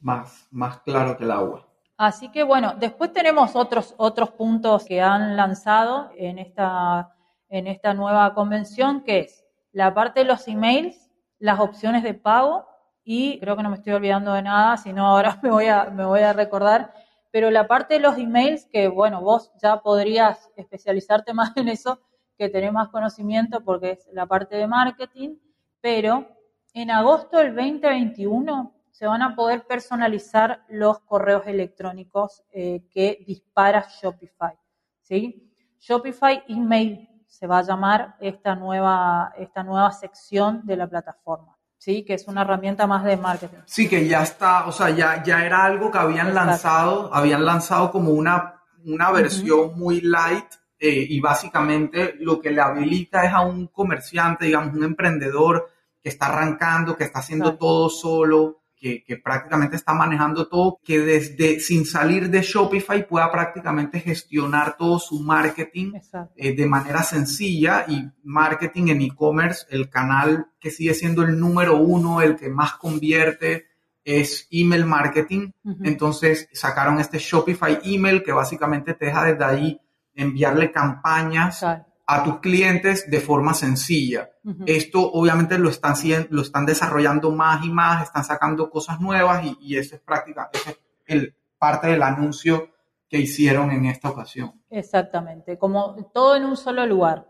más, más claro que el agua. Así que bueno, después tenemos otros, otros puntos que han lanzado en esta, en esta nueva convención, que es la parte de los emails, las opciones de pago y creo que no me estoy olvidando de nada, si no ahora me voy a, me voy a recordar, pero la parte de los emails, que bueno, vos ya podrías especializarte más en eso, que tenés más conocimiento porque es la parte de marketing, pero en agosto del 2021 se van a poder personalizar los correos electrónicos eh, que dispara Shopify. ¿sí? Shopify Email se va a llamar esta nueva, esta nueva sección de la plataforma. Sí, que es una herramienta más de marketing. Sí, que ya está, o sea, ya, ya era algo que habían lanzado, habían lanzado como una, una versión muy light eh, y básicamente lo que le habilita es a un comerciante, digamos, un emprendedor que está arrancando, que está haciendo todo solo, que, prácticamente está manejando todo, que desde sin salir de Shopify pueda prácticamente gestionar todo su marketing eh, de manera sencilla y marketing en e-commerce, el canal que sigue siendo el número uno, el que más convierte es email marketing. Entonces sacaron este Shopify email que básicamente te deja desde ahí enviarle campañas a tus clientes de forma sencilla. Esto obviamente lo están, lo están desarrollando más y más, están sacando cosas nuevas y, y eso es práctica, es el, parte del anuncio que hicieron en esta ocasión. Exactamente, como todo en un solo lugar.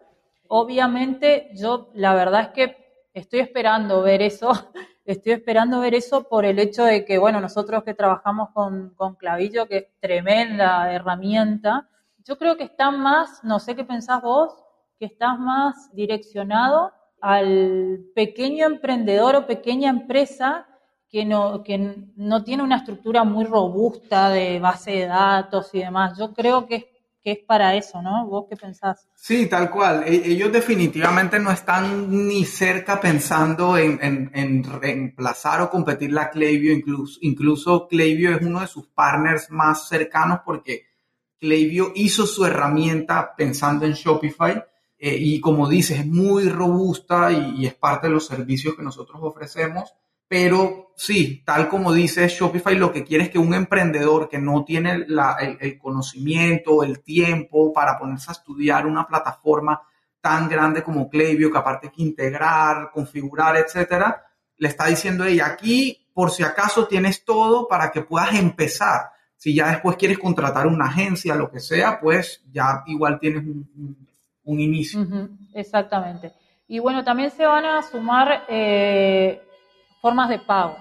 Obviamente yo la verdad es que estoy esperando ver eso, estoy esperando ver eso por el hecho de que, bueno, nosotros que trabajamos con, con Clavillo, que es tremenda herramienta, yo creo que está más, no sé qué pensás vos, que estás más direccionado al pequeño emprendedor o pequeña empresa que no, que no tiene una estructura muy robusta de base de datos y demás. Yo creo que es, que es para eso, ¿no? ¿Vos qué pensás? Sí, tal cual. E, ellos definitivamente no están ni cerca pensando en, en, reemplazar o competir la Klaviyo. Incluso, incluso es uno de sus partners más cercanos porque Klaviyo hizo su herramienta pensando en Shopify eh, y como dices, es muy robusta y, es parte de los servicios que nosotros ofrecemos. Pero sí, tal como dice Shopify, lo que quiere es que un emprendedor que no tiene el, conocimiento, el tiempo para ponerse a estudiar una plataforma tan grande como Klaviyo, que aparte hay que integrar, configurar, etcétera, le está diciendo, ella aquí por si acaso tienes todo para que puedas empezar. Si ya después quieres contratar una agencia, lo que sea, pues ya igual tienes un inicio. exactamente. Y bueno, también se van a sumar eh, formas de pago.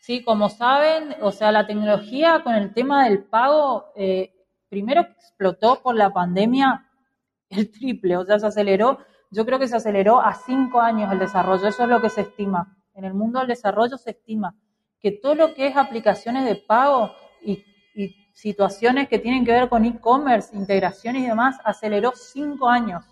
Sí, como saben, o sea, la tecnología con el tema del pago, eh, primero explotó por la pandemia el triple, o sea, se aceleró, yo creo que se aceleró a cinco años el desarrollo, eso es lo que se estima. En el mundo del desarrollo se estima que todo lo que es aplicaciones de pago y situaciones que tienen que ver con e-commerce, integraciones y demás, aceleró cinco años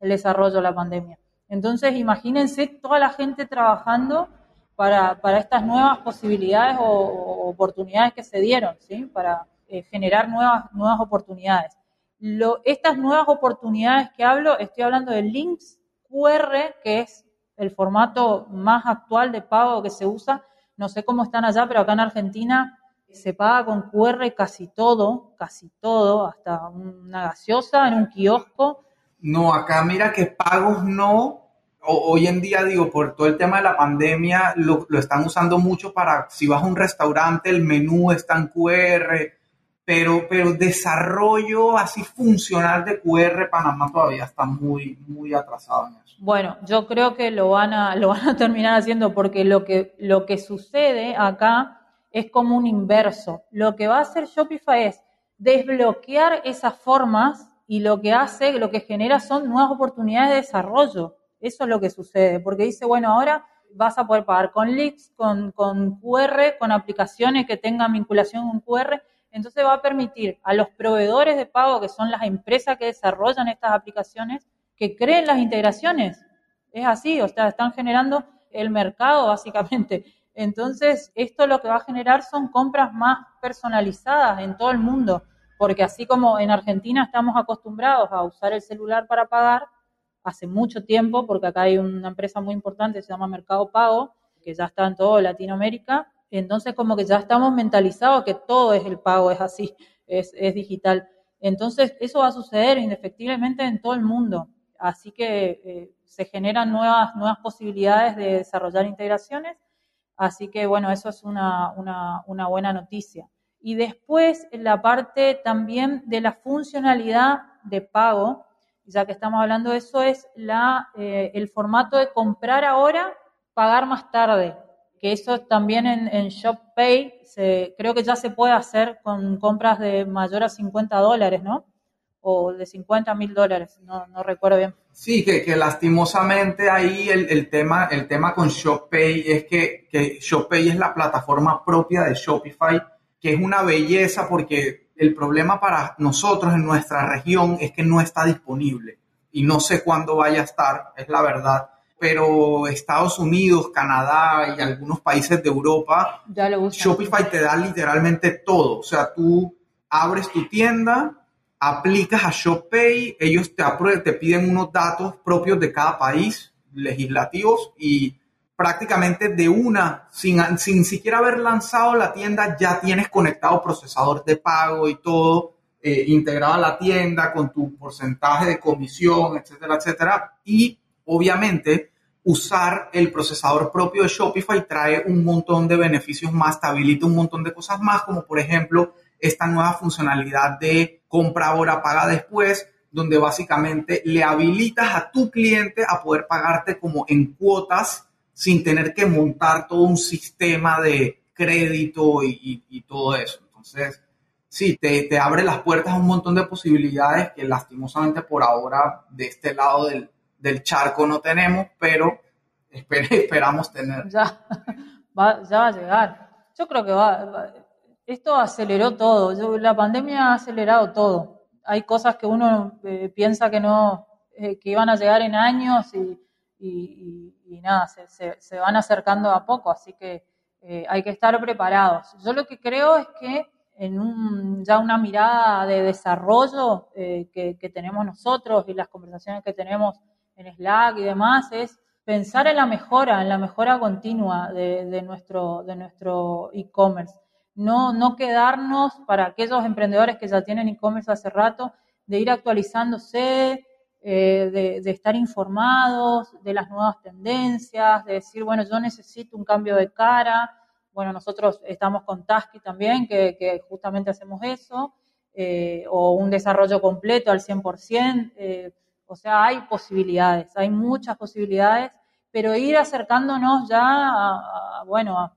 el desarrollo de la pandemia. Entonces, imagínense toda la gente trabajando para, estas nuevas posibilidades o, oportunidades que se dieron, ¿sí? Para eh, generar nuevas, nuevas oportunidades. Lo, estas nuevas oportunidades que hablo, estoy hablando de links QR, que es el formato más actual de pago que se usa. No sé cómo están allá, pero acá en Argentina se paga con QR casi todo, casi todo, hasta una gaseosa en un kiosco. No, acá mira que pagos no. hoy en día, digo, por todo el tema de la pandemia, lo, están usando mucho para, si vas a un restaurante, el menú está en QR, pero, pero desarrollo así funcional de QR, Panamá todavía está muy, muy atrasado en eso. Bueno, yo creo que lo van a, lo van a terminar haciendo porque lo que, lo que sucede acá es como un inverso. Lo que va a hacer Shopify es desbloquear esas formas y lo que hace, lo que genera son nuevas oportunidades de desarrollo. Eso es lo que sucede, porque dice, bueno, ahora vas a poder pagar con leaks, con, con QR, con aplicaciones que tengan vinculación con QR. Entonces va a permitir a los proveedores de pago, que son las empresas que desarrollan estas aplicaciones, que creen las integraciones. Es así, o sea, están generando el mercado básicamente. Entonces, esto lo que va a generar son compras más personalizadas en todo el mundo, porque así como en Argentina estamos acostumbrados a usar el celular para pagar, hace mucho tiempo, porque acá hay una empresa muy importante, se llama Mercado Pago, que ya está en toda Latinoamérica, entonces como que ya estamos mentalizados que todo es el pago, es así, es, digital. Entonces, eso va a suceder indefectiblemente en todo el mundo. Así que eh, se generan nuevas, nuevas posibilidades de desarrollar integraciones Así que bueno, eso es una, buena noticia. Y después la parte también de la funcionalidad de pago, ya que estamos hablando de eso, es la, eh, el formato de comprar ahora, pagar más tarde. Que eso también en, en ShopPay se, creo que ya se puede hacer con compras de mayor a 50 dólares, ¿no? o de 50 mil dólares, no, no, recuerdo bien. Sí, que, que lastimosamente ahí el, el, tema, el tema con ShopPay es que, que ShopPay es la plataforma propia de Shopify, que es una belleza porque el problema para nosotros en nuestra región es que no está disponible y no sé cuándo vaya a estar, es la verdad. pero Estados Unidos, Canadá y algunos países de Europa, Shopify te da literalmente todo. O sea, tú abres tu tienda, aplicas a ShopPay, ellos te, piden unos datos propios de cada país legislativos y prácticamente de una, sin, sin siquiera haber lanzado la tienda, ya tienes conectado procesador de pago y todo eh, integrado a la tienda con tu porcentaje de comisión, etcétera, etcétera. Y obviamente usar el procesador propio de Shopify trae un montón de beneficios más, te un montón de cosas más, como por ejemplo esta nueva funcionalidad de compra ahora, paga después, donde básicamente le habilitas a tu cliente a poder pagarte como en cuotas sin tener que montar todo un sistema de crédito y, todo eso. Entonces, sí, te, te, abre las puertas a un montón de posibilidades que lastimosamente por ahora de este lado del, del charco no tenemos, pero esperamos tener. Ya va, va a llegar. Yo creo que va, esto aceleró todo. la pandemia ha acelerado todo. Hay cosas que uno eh, piensa que no, eh, que iban a llegar en años y, nada, se, se, van acercando a poco, así que eh, hay que estar preparados. Yo lo que creo es que en un, ya una mirada de desarrollo que, que tenemos nosotros y las conversaciones que tenemos en Slack y demás, es pensar en la mejora, en la mejora continua de, nuestro de nuestro e-commerce. No, no quedarnos para aquellos emprendedores que ya tienen e-commerce hace rato, de ir actualizándose, eh, de, estar informados de las nuevas tendencias, de decir, bueno, yo necesito un cambio de cara. Bueno, nosotros estamos con Tasky también, que, justamente hacemos eso, eh, o un desarrollo completo al 100%. Eh, o sea, hay posibilidades, hay muchas posibilidades, pero ir acercándonos ya bueno, a,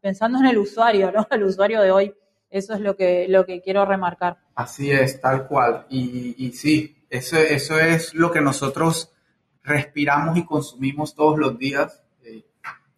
pensando en el usuario, ¿no? El usuario de hoy. Eso es lo que, lo que quiero remarcar. Así es, tal cual. Y, y sí, eso, eso es lo que nosotros respiramos y consumimos todos los días. Eh,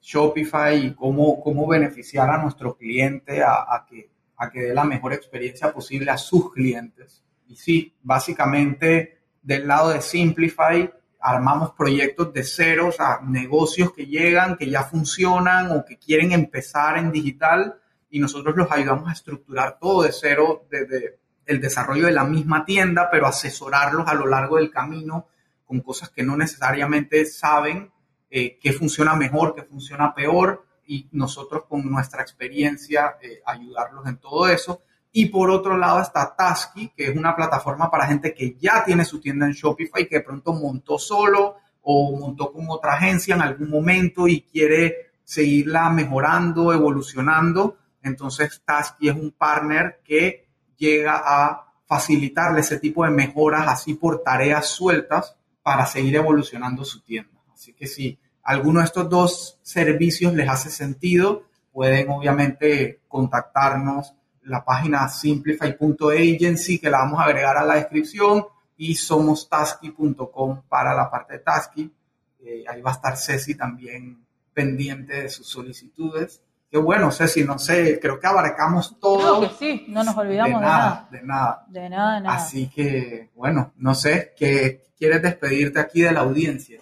Shopify y cómo, cómo beneficiar a nuestro cliente a, a, que, a que dé la mejor experiencia posible a sus clientes. Y sí, básicamente del lado de Simplify, armamos proyectos de cero, o sea, negocios que llegan, que ya funcionan o que quieren empezar en digital y nosotros los ayudamos a estructurar todo de cero desde el desarrollo de la misma tienda, pero asesorarlos a lo largo del camino con cosas que no necesariamente saben eh, qué funciona mejor, qué funciona peor y nosotros con nuestra experiencia eh, ayudarlos en todo eso. Y por otro lado está Tasky, que es una plataforma para gente que ya tiene su tienda en Shopify, que de pronto montó solo o montó con otra agencia en algún momento y quiere seguirla mejorando, evolucionando. Entonces Tasky es un partner que llega a facilitarle ese tipo de mejoras así por tareas sueltas para seguir evolucionando su tienda. Así que si alguno de estos dos servicios les hace sentido, pueden obviamente contactarnos la página simplify.agency que la vamos a agregar a la descripción y somos tasky.com para la parte de Tasky. Eh, ahí va a estar Ceci también pendiente de sus solicitudes. Qué bueno, Ceci, no sé, creo que abarcamos todo. Creo que sí, no nos olvidamos de, nada, De nada, de nada. De nada. Así que, bueno, no sé, ¿qué quieres despedirte aquí de la audiencia?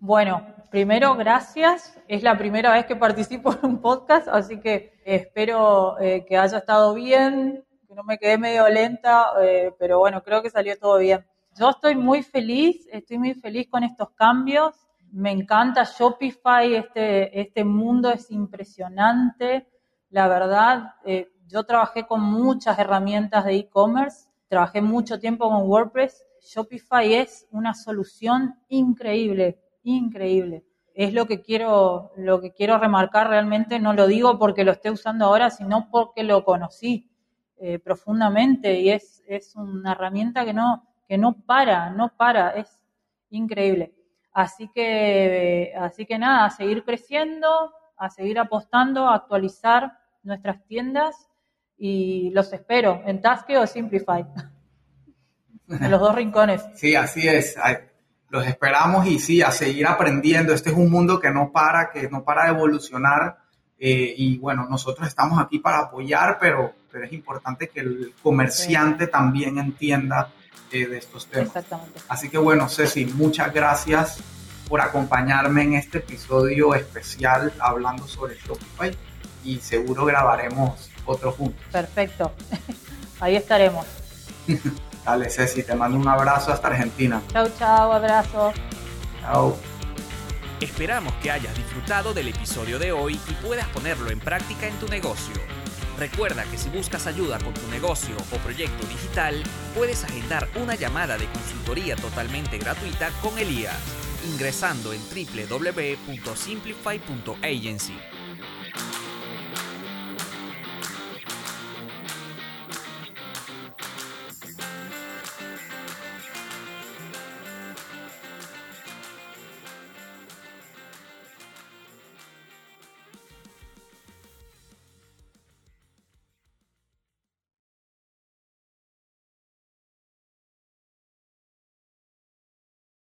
Bueno, primero, gracias. Es la primera vez que participo en un podcast, así que espero eh, que haya estado bien, que no me quedé medio lenta, eh, pero bueno, creo que salió todo bien. Yo estoy muy feliz, estoy muy feliz con estos cambios. Me encanta Shopify, este, este mundo es impresionante. La verdad, eh, yo trabajé con muchas herramientas de e-commerce, trabajé mucho tiempo con WordPress. Shopify es una solución increíble, increíble es lo que quiero, lo que quiero remarcar realmente, no lo digo porque lo esté usando ahora, sino porque lo conocí eh, profundamente y es, es una herramienta que no, que no para, no para, es increíble. Así que, así que nada, a seguir creciendo, a seguir apostando, a actualizar nuestras tiendas y los espero en Tasque o Simplify. en los dos rincones. Sí, así es los esperamos y sí, a seguir aprendiendo. Este es un mundo que no para, que no para de evolucionar. Eh, y bueno, nosotros estamos aquí para apoyar, pero, pero es importante que el comerciante también entienda eh, de estos temas. Exactamente. Así que bueno, Ceci, muchas gracias por acompañarme en este episodio especial hablando sobre Shopify y seguro grabaremos otro juntos. Perfecto. Ahí estaremos. Dale, Ceci, te mando un abrazo hasta Argentina. Chau, chau, abrazo. Chao. Esperamos que hayas disfrutado del episodio de hoy y puedas ponerlo en práctica en tu negocio. Recuerda que si buscas ayuda con tu negocio o proyecto digital, puedes agendar una llamada de consultoría totalmente gratuita con Elías, ingresando en www.simplify.agency.